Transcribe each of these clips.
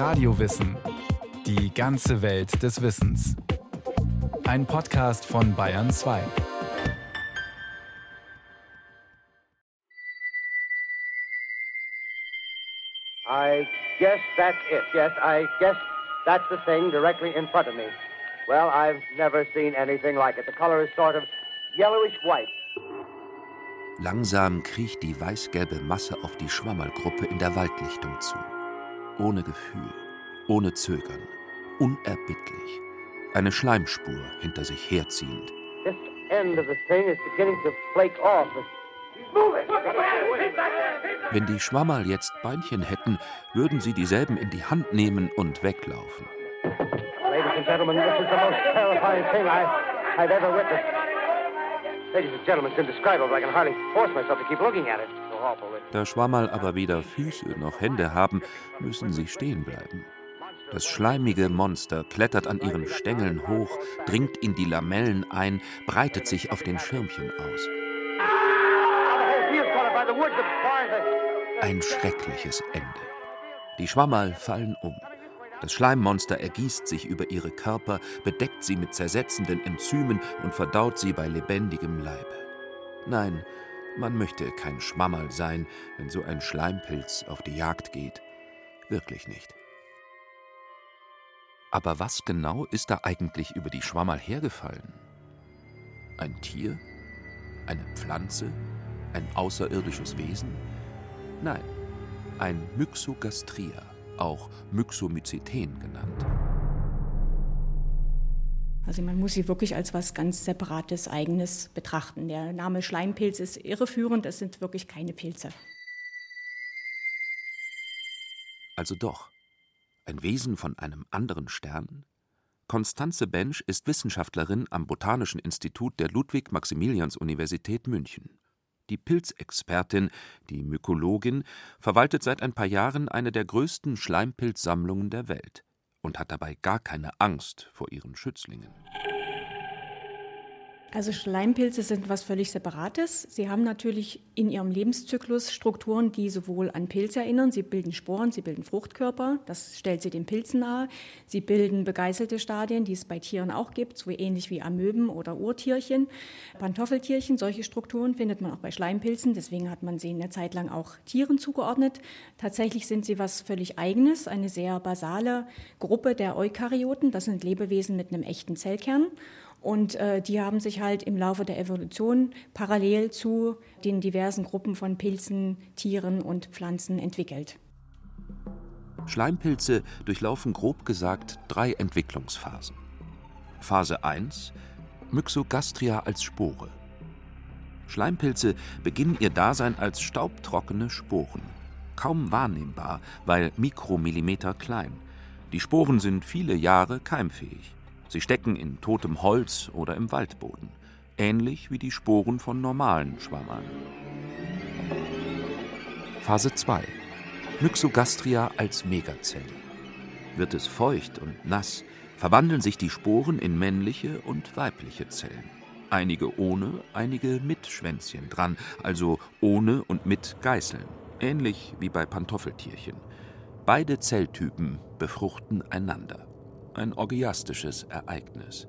Radiowissen. Die ganze Welt des Wissens. Ein Podcast von Bayern 2. I guess that's it. Yes, I guess that's the thing directly in front of me. Well, I've never seen anything like it. The color is sort of yellowish white. Langsam kriecht die weißgelbe Masse auf die Schwammerlgruppe in der Waldlichtung zu. Ohne Gefühl, ohne Zögern, unerbittlich. Eine Schleimspur hinter sich herziehend. Wenn die Schwammerl jetzt Beinchen hätten, würden sie dieselben in die Hand nehmen und weglaufen. Ladies and gentlemen, this is the most terrifying thing I've ever witnessed. Ladies and gentlemen, it's indescribable. I can hardly force myself to keep looking at it. Da Schwammerl aber weder Füße noch Hände haben, müssen sie stehen bleiben. Das schleimige Monster klettert an ihren Stängeln hoch, dringt in die Lamellen ein, breitet sich auf den Schirmchen aus. Ein schreckliches Ende. Die Schwammerl fallen um. Das Schleimmonster ergießt sich über ihre Körper, bedeckt sie mit zersetzenden Enzymen und verdaut sie bei lebendigem Leibe. Nein, man möchte kein Schwammerl sein, wenn so ein Schleimpilz auf die Jagd geht. Wirklich nicht. Aber was genau ist da eigentlich über die Schwammerl hergefallen? Ein Tier? Eine Pflanze? Ein außerirdisches Wesen? Nein, ein Myxogastria, auch Myxomyceten genannt. Also man muss sie wirklich als was ganz Separates, Eigenes betrachten. Der Name Schleimpilz ist irreführend, es sind wirklich keine Pilze. Also doch, ein Wesen von einem anderen Stern? Konstanze Bensch ist Wissenschaftlerin am Botanischen Institut der Ludwig-Maximilians-Universität München. Die Pilzexpertin, die Mykologin, verwaltet seit ein paar Jahren eine der größten Schleimpilzsammlungen der Welt und hat dabei gar keine Angst vor ihren Schützlingen. Also Schleimpilze sind was völlig Separates. Sie haben natürlich in ihrem Lebenszyklus Strukturen, die sowohl an Pilze erinnern. Sie bilden Sporen, sie bilden Fruchtkörper, das stellt sie den Pilzen nahe. Sie bilden begeißelte Stadien, die es bei Tieren auch gibt, so ähnlich wie Amöben oder Urtierchen. Pantoffeltierchen, solche Strukturen findet man auch bei Schleimpilzen, deswegen hat man sie eine Zeit lang auch Tieren zugeordnet. Tatsächlich sind sie was völlig Eigenes, eine sehr basale Gruppe der Eukaryoten, das sind Lebewesen mit einem echten Zellkern. Und äh, die haben sich halt im Laufe der Evolution parallel zu den diversen Gruppen von Pilzen, Tieren und Pflanzen entwickelt. Schleimpilze durchlaufen grob gesagt drei Entwicklungsphasen. Phase 1 Myxogastria als Spore. Schleimpilze beginnen ihr Dasein als staubtrockene Sporen. Kaum wahrnehmbar, weil Mikromillimeter klein. Die Sporen sind viele Jahre keimfähig. Sie stecken in totem Holz oder im Waldboden, ähnlich wie die Sporen von normalen Schwammern. Phase 2 Myxogastria als Megazelle. Wird es feucht und nass, verwandeln sich die Sporen in männliche und weibliche Zellen. Einige ohne, einige mit Schwänzchen dran, also ohne und mit Geißeln, ähnlich wie bei Pantoffeltierchen. Beide Zelltypen befruchten einander ein orgiastisches Ereignis.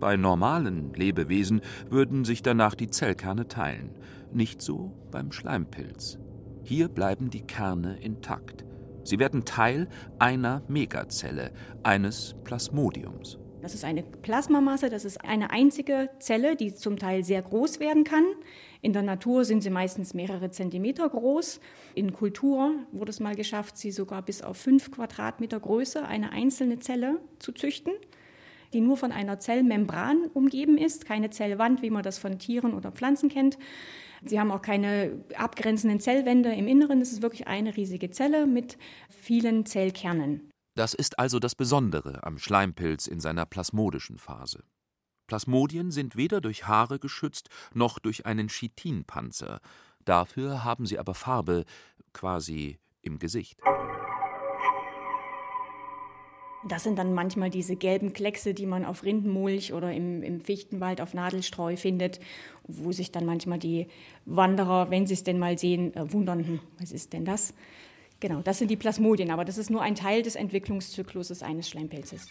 Bei normalen Lebewesen würden sich danach die Zellkerne teilen, nicht so beim Schleimpilz. Hier bleiben die Kerne intakt. Sie werden Teil einer Megazelle, eines Plasmodiums. Das ist eine Plasmamasse, das ist eine einzige Zelle, die zum Teil sehr groß werden kann. In der Natur sind sie meistens mehrere Zentimeter groß. In Kultur wurde es mal geschafft, sie sogar bis auf fünf Quadratmeter Größe, eine einzelne Zelle zu züchten, die nur von einer Zellmembran umgeben ist, keine Zellwand, wie man das von Tieren oder Pflanzen kennt. Sie haben auch keine abgrenzenden Zellwände im Inneren. Es ist wirklich eine riesige Zelle mit vielen Zellkernen. Das ist also das Besondere am Schleimpilz in seiner plasmodischen Phase. Plasmodien sind weder durch Haare geschützt noch durch einen Chitinpanzer. Dafür haben sie aber Farbe quasi im Gesicht. Das sind dann manchmal diese gelben Kleckse, die man auf Rindenmulch oder im, im, Fichtenwald auf Nadelstreu findet, wo sich dann manchmal die Wanderer, wenn sie es denn mal sehen, äh, wundern, was ist denn das? Genau, das sind die Plasmodien, aber das ist nur ein Teil des Entwicklungszykluses eines Schleimpilzes.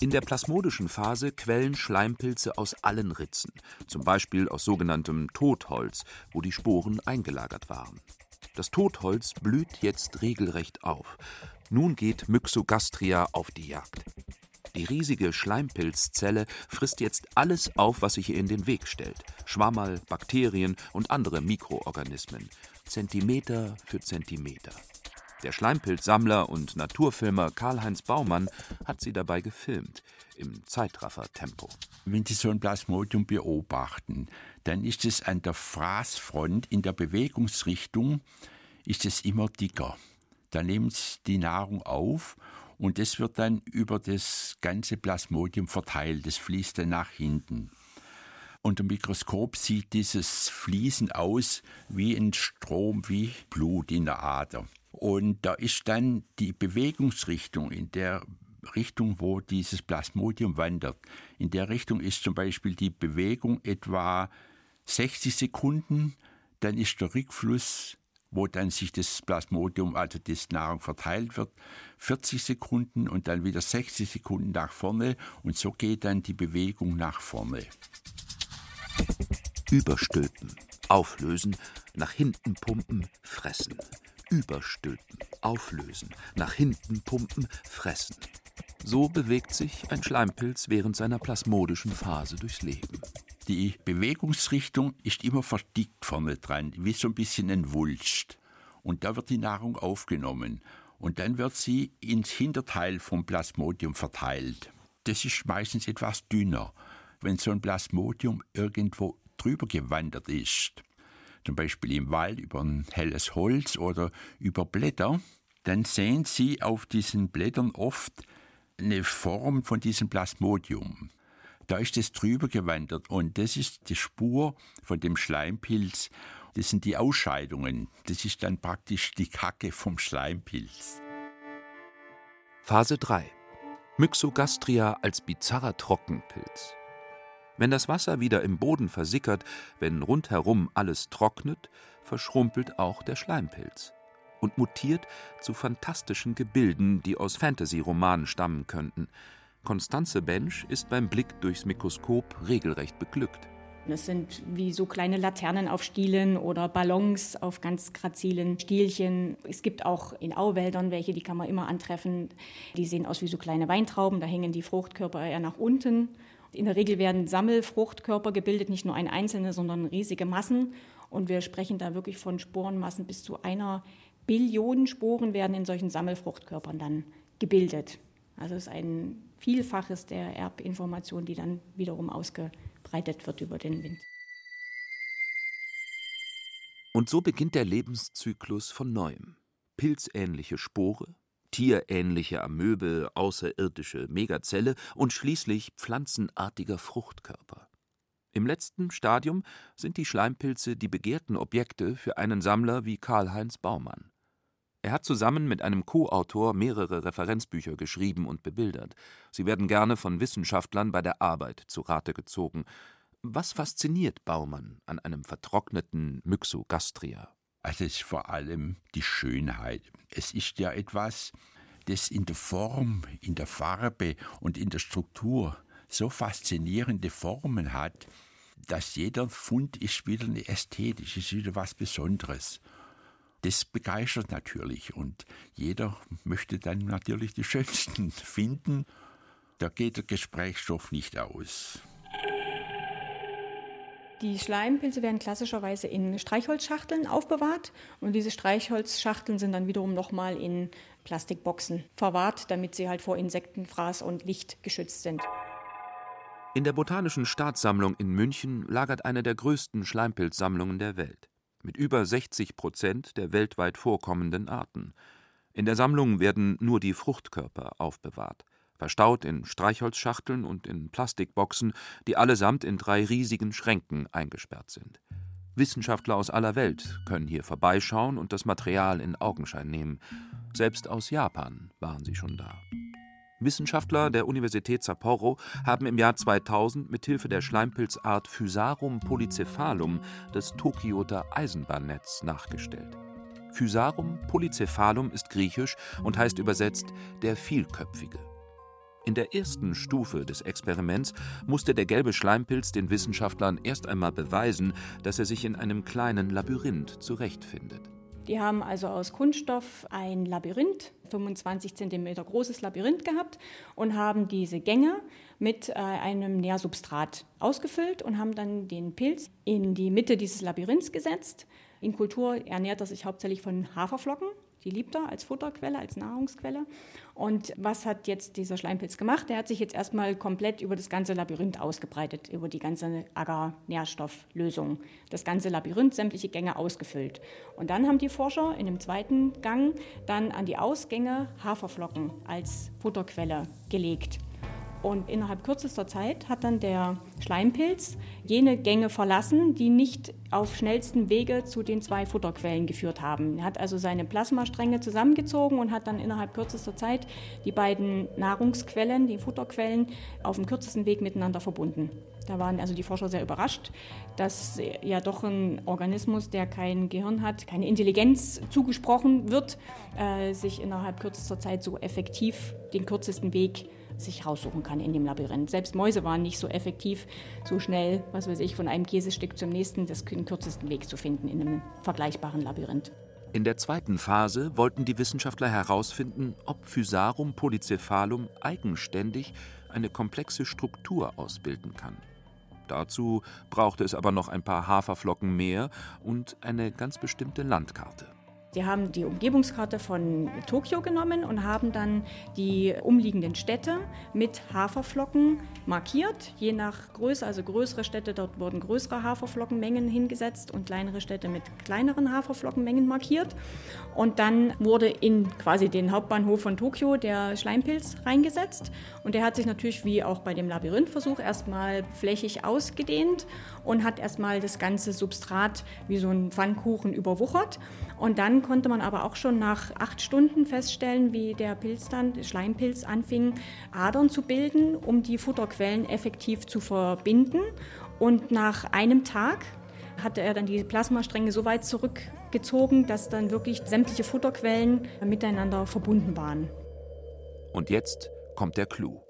In der plasmodischen Phase quellen Schleimpilze aus allen Ritzen, zum Beispiel aus sogenanntem Totholz, wo die Sporen eingelagert waren. Das Totholz blüht jetzt regelrecht auf. Nun geht Myxogastria auf die Jagd. Die riesige Schleimpilzzelle frisst jetzt alles auf, was sich ihr in den Weg stellt. Schwammerl, Bakterien und andere Mikroorganismen. Zentimeter für Zentimeter. Der Schleimpilzsammler und Naturfilmer Karl-Heinz Baumann hat sie dabei gefilmt, im Zeitraffer-Tempo. Wenn Sie so ein Plasmodium beobachten, dann ist es an der Fraßfront in der Bewegungsrichtung ist es immer dicker. Da nimmt es die Nahrung auf und das wird dann über das ganze Plasmodium verteilt. Das fließt dann nach hinten. Unter dem Mikroskop sieht dieses Fließen aus wie ein Strom, wie Blut in der Ader. Und da ist dann die Bewegungsrichtung in der Richtung, wo dieses Plasmodium wandert. In der Richtung ist zum Beispiel die Bewegung etwa 60 Sekunden, dann ist der Rückfluss, wo dann sich das Plasmodium, also das Nahrung verteilt wird, 40 Sekunden und dann wieder 60 Sekunden nach vorne und so geht dann die Bewegung nach vorne. Überstülpen, auflösen, nach hinten pumpen, fressen überstülpen, auflösen, nach hinten pumpen, fressen. So bewegt sich ein Schleimpilz während seiner plasmodischen Phase durchs Leben. Die Bewegungsrichtung ist immer verdickt vorne dran, wie so ein bisschen ein Wulst. Und da wird die Nahrung aufgenommen. Und dann wird sie ins Hinterteil vom Plasmodium verteilt. Das ist meistens etwas dünner. Wenn so ein Plasmodium irgendwo drüber gewandert ist, zum Beispiel im Wald über ein helles Holz oder über Blätter, dann sehen Sie auf diesen Blättern oft eine Form von diesem Plasmodium. Da ist es drüber gewandert und das ist die Spur von dem Schleimpilz. Das sind die Ausscheidungen. Das ist dann praktisch die Kacke vom Schleimpilz. Phase 3. Myxogastria als bizarrer Trockenpilz. Wenn das Wasser wieder im Boden versickert, wenn rundherum alles trocknet, verschrumpelt auch der Schleimpilz und mutiert zu fantastischen Gebilden, die aus Fantasy-Romanen stammen könnten. Konstanze Bench ist beim Blick durchs Mikroskop regelrecht beglückt. Das sind wie so kleine Laternen auf Stielen oder Ballons auf ganz grazilen Stielchen. Es gibt auch in Auwäldern welche, die kann man immer antreffen. Die sehen aus wie so kleine Weintrauben, da hängen die Fruchtkörper eher nach unten in der Regel werden Sammelfruchtkörper gebildet, nicht nur ein einzelne, sondern riesige Massen. Und wir sprechen da wirklich von Sporenmassen bis zu einer Billion Sporen werden in solchen Sammelfruchtkörpern dann gebildet. Also es ist ein Vielfaches der Erbinformation, die dann wiederum ausgebreitet wird über den Wind. Und so beginnt der Lebenszyklus von neuem. Pilzähnliche Spore, tierähnliche Amöbe, außerirdische Megazelle und schließlich pflanzenartiger Fruchtkörper. Im letzten Stadium sind die Schleimpilze die begehrten Objekte für einen Sammler wie Karl-Heinz Baumann. Er hat zusammen mit einem Co-Autor mehrere Referenzbücher geschrieben und bebildert. Sie werden gerne von Wissenschaftlern bei der Arbeit zu Rate gezogen. Was fasziniert Baumann an einem vertrockneten Myxogastria? Also es ist vor allem die Schönheit. Es ist ja etwas, das in der Form, in der Farbe und in der Struktur so faszinierende Formen hat, dass jeder Fund ist wieder eine ästhetisch, ist wieder was Besonderes. Das begeistert natürlich und jeder möchte dann natürlich die schönsten finden. Da geht der Gesprächsstoff nicht aus. Die Schleimpilze werden klassischerweise in Streichholzschachteln aufbewahrt und diese Streichholzschachteln sind dann wiederum nochmal in Plastikboxen verwahrt, damit sie halt vor Insektenfraß und Licht geschützt sind. In der Botanischen Staatssammlung in München lagert eine der größten Schleimpilzsammlungen der Welt, mit über 60 Prozent der weltweit vorkommenden Arten. In der Sammlung werden nur die Fruchtkörper aufbewahrt verstaut in Streichholzschachteln und in Plastikboxen, die allesamt in drei riesigen Schränken eingesperrt sind. Wissenschaftler aus aller Welt können hier vorbeischauen und das Material in Augenschein nehmen. Selbst aus Japan waren sie schon da. Wissenschaftler der Universität Sapporo haben im Jahr 2000 mit Hilfe der Schleimpilzart Physarum polycephalum das Tokioter Eisenbahnnetz nachgestellt. Physarum polycephalum ist griechisch und heißt übersetzt der Vielköpfige. In der ersten Stufe des Experiments musste der gelbe Schleimpilz den Wissenschaftlern erst einmal beweisen, dass er sich in einem kleinen Labyrinth zurechtfindet. Die haben also aus Kunststoff ein Labyrinth, 25 cm großes Labyrinth gehabt und haben diese Gänge mit äh, einem Nährsubstrat ausgefüllt und haben dann den Pilz in die Mitte dieses Labyrinths gesetzt. In Kultur ernährt er sich hauptsächlich von Haferflocken die liebt er als Futterquelle, als Nahrungsquelle. Und was hat jetzt dieser Schleimpilz gemacht? Der hat sich jetzt erstmal komplett über das ganze Labyrinth ausgebreitet, über die ganze Agar-Nährstofflösung. Das ganze Labyrinth, sämtliche Gänge ausgefüllt. Und dann haben die Forscher in dem zweiten Gang dann an die Ausgänge Haferflocken als Futterquelle gelegt. Und innerhalb kürzester Zeit hat dann der Schleimpilz jene Gänge verlassen, die nicht auf schnellstem Wege zu den zwei Futterquellen geführt haben. Er hat also seine Plasmastränge zusammengezogen und hat dann innerhalb kürzester Zeit die beiden Nahrungsquellen, die Futterquellen, auf dem kürzesten Weg miteinander verbunden. Da waren also die Forscher sehr überrascht, dass ja doch ein Organismus, der kein Gehirn hat, keine Intelligenz zugesprochen wird, äh, sich innerhalb kürzester Zeit so effektiv den kürzesten Weg sich raussuchen kann in dem Labyrinth. Selbst Mäuse waren nicht so effektiv, so schnell, was weiß ich, von einem Käsestück zum nächsten, das den kürzesten Weg zu finden in einem vergleichbaren Labyrinth. In der zweiten Phase wollten die Wissenschaftler herausfinden, ob Physarum polycephalum eigenständig eine komplexe Struktur ausbilden kann. Dazu brauchte es aber noch ein paar Haferflocken mehr und eine ganz bestimmte Landkarte. Die haben die Umgebungskarte von Tokio genommen und haben dann die umliegenden Städte mit Haferflocken markiert, je nach Größe. Also größere Städte, dort wurden größere Haferflockenmengen hingesetzt und kleinere Städte mit kleineren Haferflockenmengen markiert. Und dann wurde in quasi den Hauptbahnhof von Tokio der Schleimpilz reingesetzt. Und der hat sich natürlich wie auch bei dem Labyrinthversuch erstmal flächig ausgedehnt und hat erstmal das ganze Substrat wie so ein Pfannkuchen überwuchert. Und dann konnte man aber auch schon nach acht Stunden feststellen, wie der Pilz dann, der Schleimpilz, anfing, Adern zu bilden, um die Futterquellen effektiv zu verbinden. Und nach einem Tag hatte er dann die Plasmastränge so weit zurückgezogen, dass dann wirklich sämtliche Futterquellen miteinander verbunden waren. Und jetzt kommt der Clou.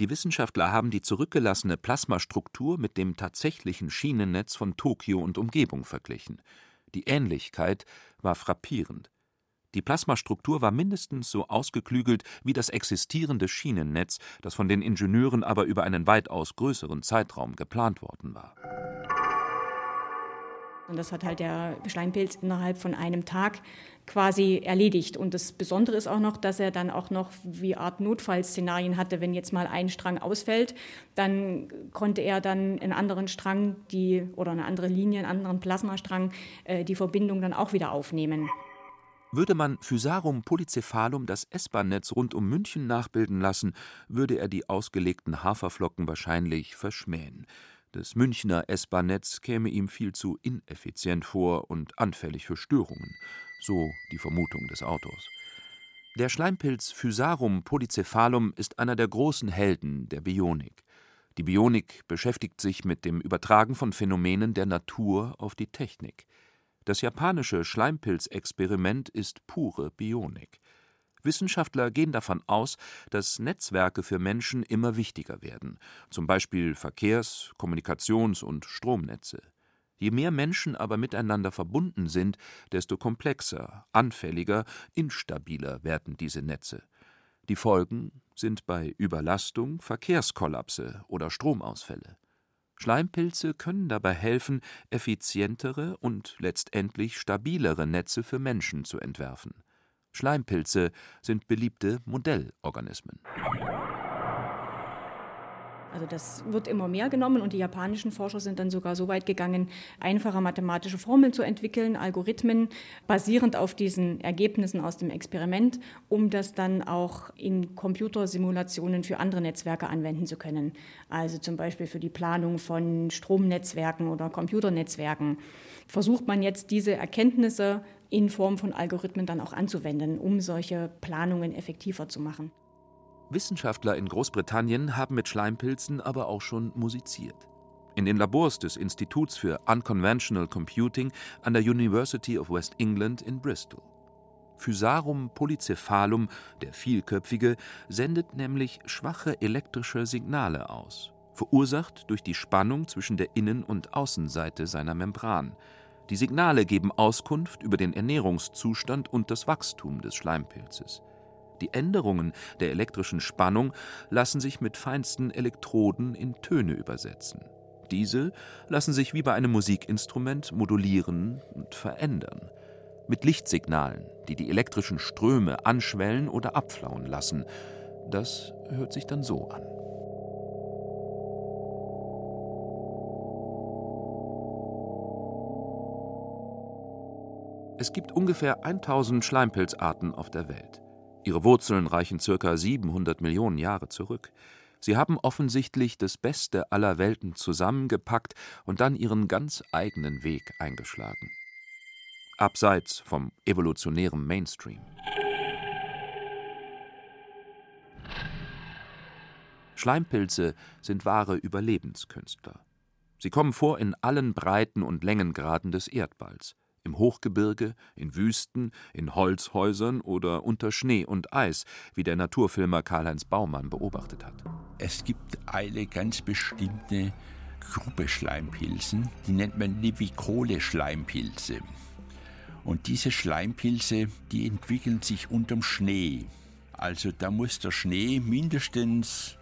Die Wissenschaftler haben die zurückgelassene Plasmastruktur mit dem tatsächlichen Schienennetz von Tokio und Umgebung verglichen. Die Ähnlichkeit war frappierend. Die Plasmastruktur war mindestens so ausgeklügelt wie das existierende Schienennetz, das von den Ingenieuren aber über einen weitaus größeren Zeitraum geplant worden war. Und das hat halt der Schleimpilz innerhalb von einem Tag quasi erledigt. Und das Besondere ist auch noch, dass er dann auch noch wie Art Notfallszenarien hatte. Wenn jetzt mal ein Strang ausfällt, dann konnte er dann einen anderen Strang die, oder eine andere Linie, einen anderen Plasmastrang, äh, die Verbindung dann auch wieder aufnehmen. Würde man Physarum polycephalum das S-Bahn-Netz rund um München nachbilden lassen, würde er die ausgelegten Haferflocken wahrscheinlich verschmähen. Das Münchner S-Bahn-Netz käme ihm viel zu ineffizient vor und anfällig für Störungen, so die Vermutung des Autors. Der Schleimpilz Physarum polycephalum ist einer der großen Helden der Bionik. Die Bionik beschäftigt sich mit dem Übertragen von Phänomenen der Natur auf die Technik. Das japanische Schleimpilzexperiment ist pure Bionik. Wissenschaftler gehen davon aus, dass Netzwerke für Menschen immer wichtiger werden, zum Beispiel Verkehrs-, Kommunikations- und Stromnetze. Je mehr Menschen aber miteinander verbunden sind, desto komplexer, anfälliger, instabiler werden diese Netze. Die Folgen sind bei Überlastung Verkehrskollapse oder Stromausfälle. Schleimpilze können dabei helfen, effizientere und letztendlich stabilere Netze für Menschen zu entwerfen. Schleimpilze sind beliebte Modellorganismen. Also das wird immer mehr genommen und die japanischen Forscher sind dann sogar so weit gegangen, einfache mathematische Formeln zu entwickeln, Algorithmen basierend auf diesen Ergebnissen aus dem Experiment, um das dann auch in Computersimulationen für andere Netzwerke anwenden zu können. Also zum Beispiel für die Planung von Stromnetzwerken oder Computernetzwerken. Versucht man jetzt diese Erkenntnisse in Form von Algorithmen dann auch anzuwenden, um solche Planungen effektiver zu machen. Wissenschaftler in Großbritannien haben mit Schleimpilzen aber auch schon musiziert. in den Labors des Instituts für Unconventional Computing an der University of West England in Bristol. Physarum polycephalum, der Vielköpfige, sendet nämlich schwache elektrische Signale aus, verursacht durch die Spannung zwischen der Innen- und Außenseite seiner Membran. Die Signale geben Auskunft über den Ernährungszustand und das Wachstum des Schleimpilzes. Die Änderungen der elektrischen Spannung lassen sich mit feinsten Elektroden in Töne übersetzen. Diese lassen sich wie bei einem Musikinstrument modulieren und verändern. Mit Lichtsignalen, die die elektrischen Ströme anschwellen oder abflauen lassen. Das hört sich dann so an. Es gibt ungefähr 1000 Schleimpilzarten auf der Welt. Ihre Wurzeln reichen ca. 700 Millionen Jahre zurück. Sie haben offensichtlich das Beste aller Welten zusammengepackt und dann ihren ganz eigenen Weg eingeschlagen. Abseits vom evolutionären Mainstream. Schleimpilze sind wahre Überlebenskünstler. Sie kommen vor in allen Breiten und Längengraden des Erdballs im Hochgebirge, in Wüsten, in Holzhäusern oder unter Schnee und Eis, wie der Naturfilmer Karl-Heinz Baumann beobachtet hat. Es gibt eine ganz bestimmte Gruppe Schleimpilzen, die nennt man Nivicole-Schleimpilze. Und diese Schleimpilze, die entwickeln sich unterm Schnee. Also da muss der Schnee mindestens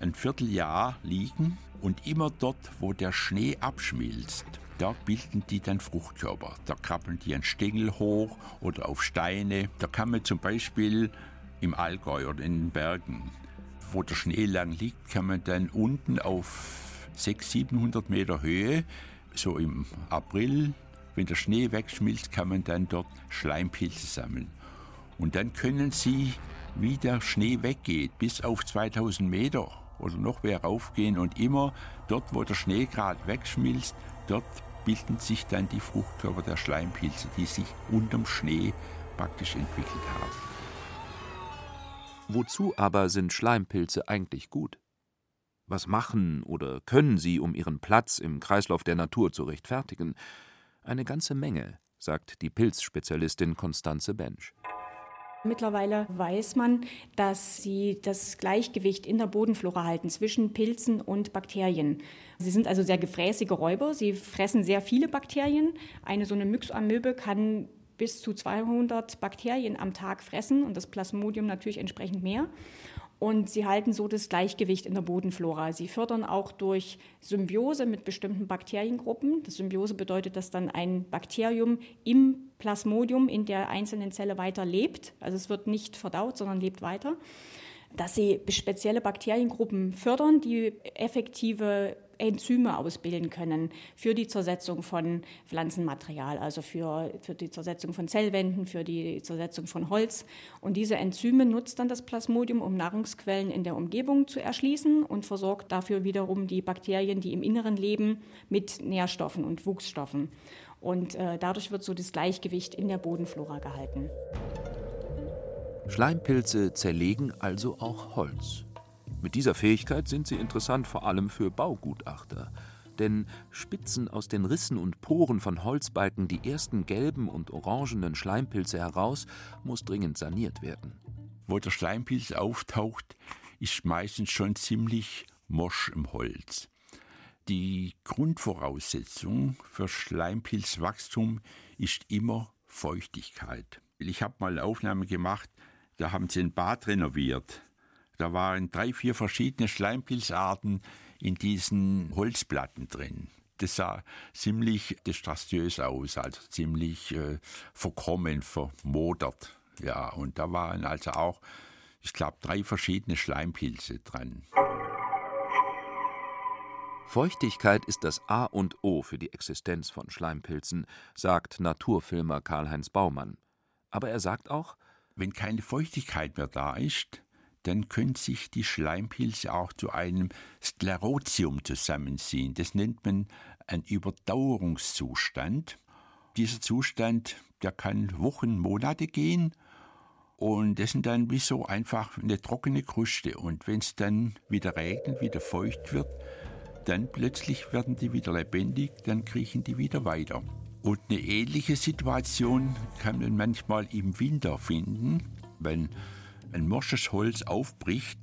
ein Vierteljahr liegen und immer dort, wo der Schnee abschmilzt, da bilden die dann Fruchtkörper. Da krabbeln die an Stängel hoch oder auf Steine. Da kann man zum Beispiel im Allgäu oder in den Bergen, wo der Schnee lang liegt, kann man dann unten auf 600, 700 Meter Höhe, so im April, wenn der Schnee wegschmilzt, kann man dann dort Schleimpilze sammeln. Und dann können sie, wie der Schnee weggeht, bis auf 2000 Meter oder noch mehr raufgehen und immer dort, wo der Schnee gerade wegschmilzt, dort bilden sich dann die Fruchtkörper der Schleimpilze, die sich unterm Schnee praktisch entwickelt haben. Wozu aber sind Schleimpilze eigentlich gut? Was machen oder können sie, um ihren Platz im Kreislauf der Natur zu rechtfertigen? Eine ganze Menge, sagt die Pilzspezialistin Konstanze Bensch. Mittlerweile weiß man, dass sie das Gleichgewicht in der Bodenflora halten zwischen Pilzen und Bakterien. Sie sind also sehr gefräßige Räuber. Sie fressen sehr viele Bakterien. Eine so eine Myxamöbe kann bis zu 200 Bakterien am Tag fressen und das Plasmodium natürlich entsprechend mehr. Und sie halten so das Gleichgewicht in der Bodenflora. Sie fördern auch durch Symbiose mit bestimmten Bakteriengruppen. Das Symbiose bedeutet, dass dann ein Bakterium im Plasmodium in der einzelnen Zelle weiter lebt. Also es wird nicht verdaut, sondern lebt weiter. Dass sie spezielle Bakteriengruppen fördern, die effektive Enzyme ausbilden können für die Zersetzung von Pflanzenmaterial, also für, für die Zersetzung von Zellwänden, für die Zersetzung von Holz. Und diese Enzyme nutzt dann das Plasmodium, um Nahrungsquellen in der Umgebung zu erschließen und versorgt dafür wiederum die Bakterien, die im Inneren leben, mit Nährstoffen und Wuchsstoffen. Und äh, dadurch wird so das Gleichgewicht in der Bodenflora gehalten. Schleimpilze zerlegen also auch Holz. Mit dieser Fähigkeit sind sie interessant vor allem für Baugutachter. Denn spitzen aus den Rissen und Poren von Holzbalken die ersten gelben und orangenen Schleimpilze heraus, muss dringend saniert werden. Wo der Schleimpilz auftaucht, ist meistens schon ziemlich mosch im Holz. Die Grundvoraussetzung für Schleimpilzwachstum ist immer Feuchtigkeit. Ich habe mal eine Aufnahme gemacht, da haben sie ein Bad renoviert. Da waren drei, vier verschiedene Schleimpilzarten in diesen Holzplatten drin. Das sah ziemlich destrastiös aus, also ziemlich äh, verkommen, vermodert. Ja, und da waren also auch, ich glaube, drei verschiedene Schleimpilze dran. Feuchtigkeit ist das A und O für die Existenz von Schleimpilzen, sagt Naturfilmer Karl-Heinz Baumann. Aber er sagt auch, wenn keine Feuchtigkeit mehr da ist, dann können sich die Schleimpilze auch zu einem Sklerotium zusammenziehen. Das nennt man einen Überdauerungszustand. Dieser Zustand, der kann Wochen, Monate gehen und das sind dann wie so einfach eine trockene Kruste. Und wenn es dann wieder regnet, wieder feucht wird, dann plötzlich werden die wieder lebendig, dann kriechen die wieder weiter. Und eine ähnliche Situation kann man manchmal im Winter finden, wenn ein morsches Holz aufbricht,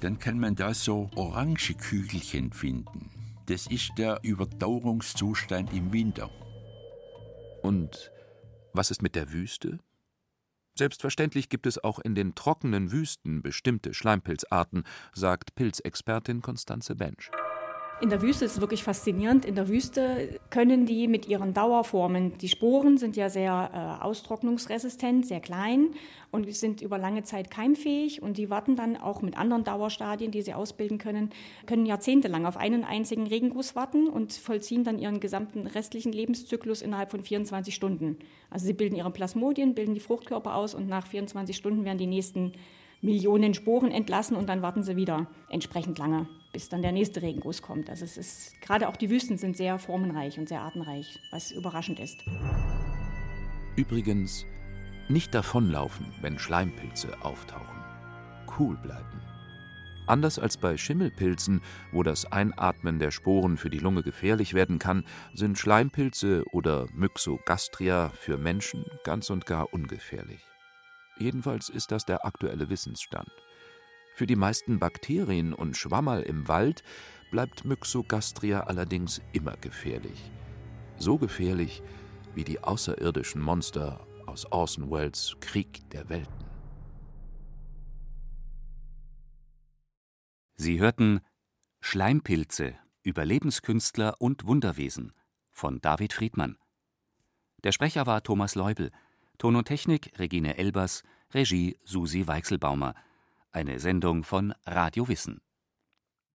dann kann man da so orange Kügelchen finden. Das ist der Überdauerungszustand im Winter. Und was ist mit der Wüste? Selbstverständlich gibt es auch in den trockenen Wüsten bestimmte Schleimpilzarten, sagt Pilzexpertin Konstanze Bensch. In der Wüste ist es wirklich faszinierend. In der Wüste können die mit ihren Dauerformen, die Sporen sind ja sehr äh, austrocknungsresistent, sehr klein und sind über lange Zeit keimfähig und die warten dann auch mit anderen Dauerstadien, die sie ausbilden können, können jahrzehntelang auf einen einzigen Regenguss warten und vollziehen dann ihren gesamten restlichen Lebenszyklus innerhalb von 24 Stunden. Also sie bilden ihre Plasmodien, bilden die Fruchtkörper aus und nach 24 Stunden werden die nächsten Millionen Sporen entlassen und dann warten sie wieder entsprechend lange, bis dann der nächste Regenguss kommt. Also es ist gerade auch die Wüsten sind sehr formenreich und sehr artenreich, was überraschend ist. Übrigens nicht davonlaufen, wenn Schleimpilze auftauchen. Cool bleiben. Anders als bei Schimmelpilzen, wo das Einatmen der Sporen für die Lunge gefährlich werden kann, sind Schleimpilze oder Myxogastria für Menschen ganz und gar ungefährlich. Jedenfalls ist das der aktuelle Wissensstand. Für die meisten Bakterien und Schwammerl im Wald bleibt Myxogastria allerdings immer gefährlich. So gefährlich wie die außerirdischen Monster aus Orson Welles Krieg der Welten. Sie hörten Schleimpilze, Überlebenskünstler und Wunderwesen von David Friedmann. Der Sprecher war Thomas Leubel. Ton und Technik Regine Elbers, Regie Susi Weichselbaumer. Eine Sendung von Radio Wissen